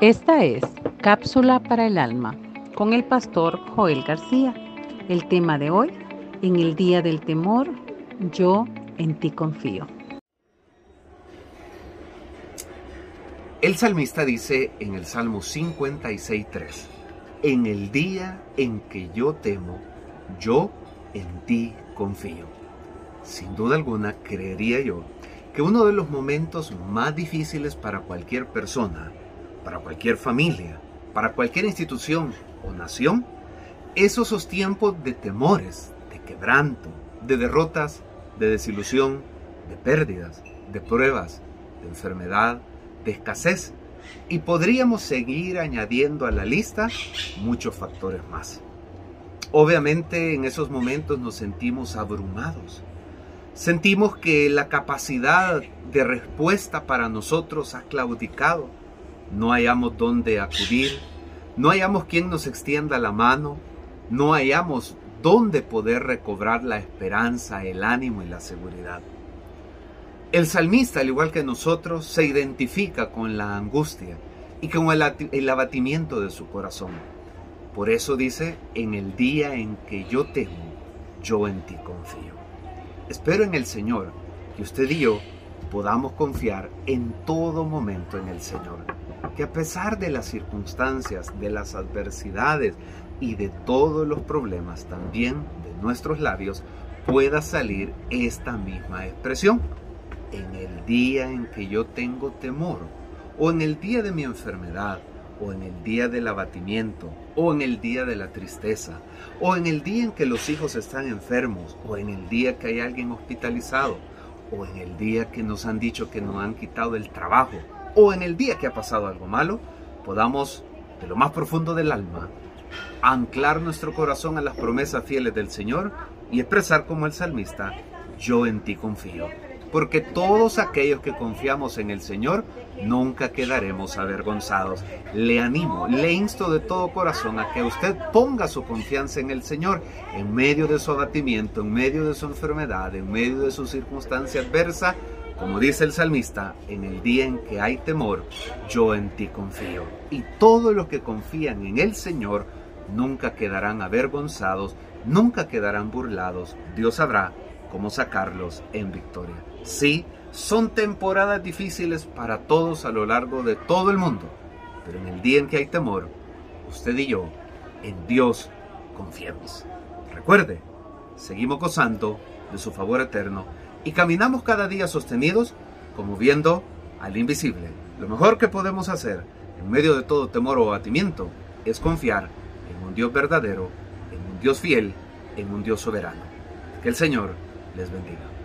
Esta es Cápsula para el Alma con el pastor Joel García. El tema de hoy, en el día del temor, yo en ti confío. El salmista dice en el Salmo 56.3, en el día en que yo temo, yo en ti confío. Sin duda alguna, creería yo que uno de los momentos más difíciles para cualquier persona para cualquier familia, para cualquier institución o nación, esos esos tiempos de temores, de quebranto, de derrotas, de desilusión, de pérdidas, de pruebas, de enfermedad, de escasez. Y podríamos seguir añadiendo a la lista muchos factores más. Obviamente en esos momentos nos sentimos abrumados. Sentimos que la capacidad de respuesta para nosotros ha claudicado no hallamos dónde acudir, no hallamos quien nos extienda la mano, no hallamos dónde poder recobrar la esperanza, el ánimo y la seguridad. El salmista, al igual que nosotros, se identifica con la angustia y con el, abatimiento de su corazón. Por eso dice, en el día en que yo temo, yo en ti confío. Espero en el Señor que usted y yo podamos confiar en todo momento en el Señor que a pesar de las circunstancias, de las adversidades y de todos los problemas también de nuestros labios, pueda salir esta misma expresión. En el día en que yo tengo temor, o en el día de mi enfermedad, o en el día del abatimiento, o en el día de la tristeza, o en el día en que los hijos están enfermos, o en el día que hay alguien hospitalizado, o en el día que nos han dicho que nos han quitado el trabajo, o en el día que ha pasado algo malo, podamos, de lo más profundo del alma, anclar nuestro corazón a las promesas fieles del Señor y expresar como el salmista, yo en ti confío. Porque todos aquellos que confiamos en el Señor nunca quedaremos avergonzados. Le animo, le insto de todo corazón a que usted ponga su confianza en el Señor en medio de su abatimiento, en medio de su enfermedad, en medio de su circunstancia adversa como dice el salmista, en el día en que hay temor, yo en ti confío. Y todos los que confían en el Señor nunca quedarán avergonzados, nunca quedarán burlados. Dios sabrá cómo sacarlos en victoria. Sí, son temporadas difíciles para todos a lo largo de todo el mundo, pero en el día en que hay temor, usted y yo, en Dios confiemos. Recuerde, seguimos gozando de su favor eterno y caminamos cada día sostenidos como viendo al invisible. Lo mejor que podemos hacer en medio de todo temor o abatimiento es confiar en un Dios verdadero, en un Dios fiel, en un Dios soberano. Que el Señor les bendiga.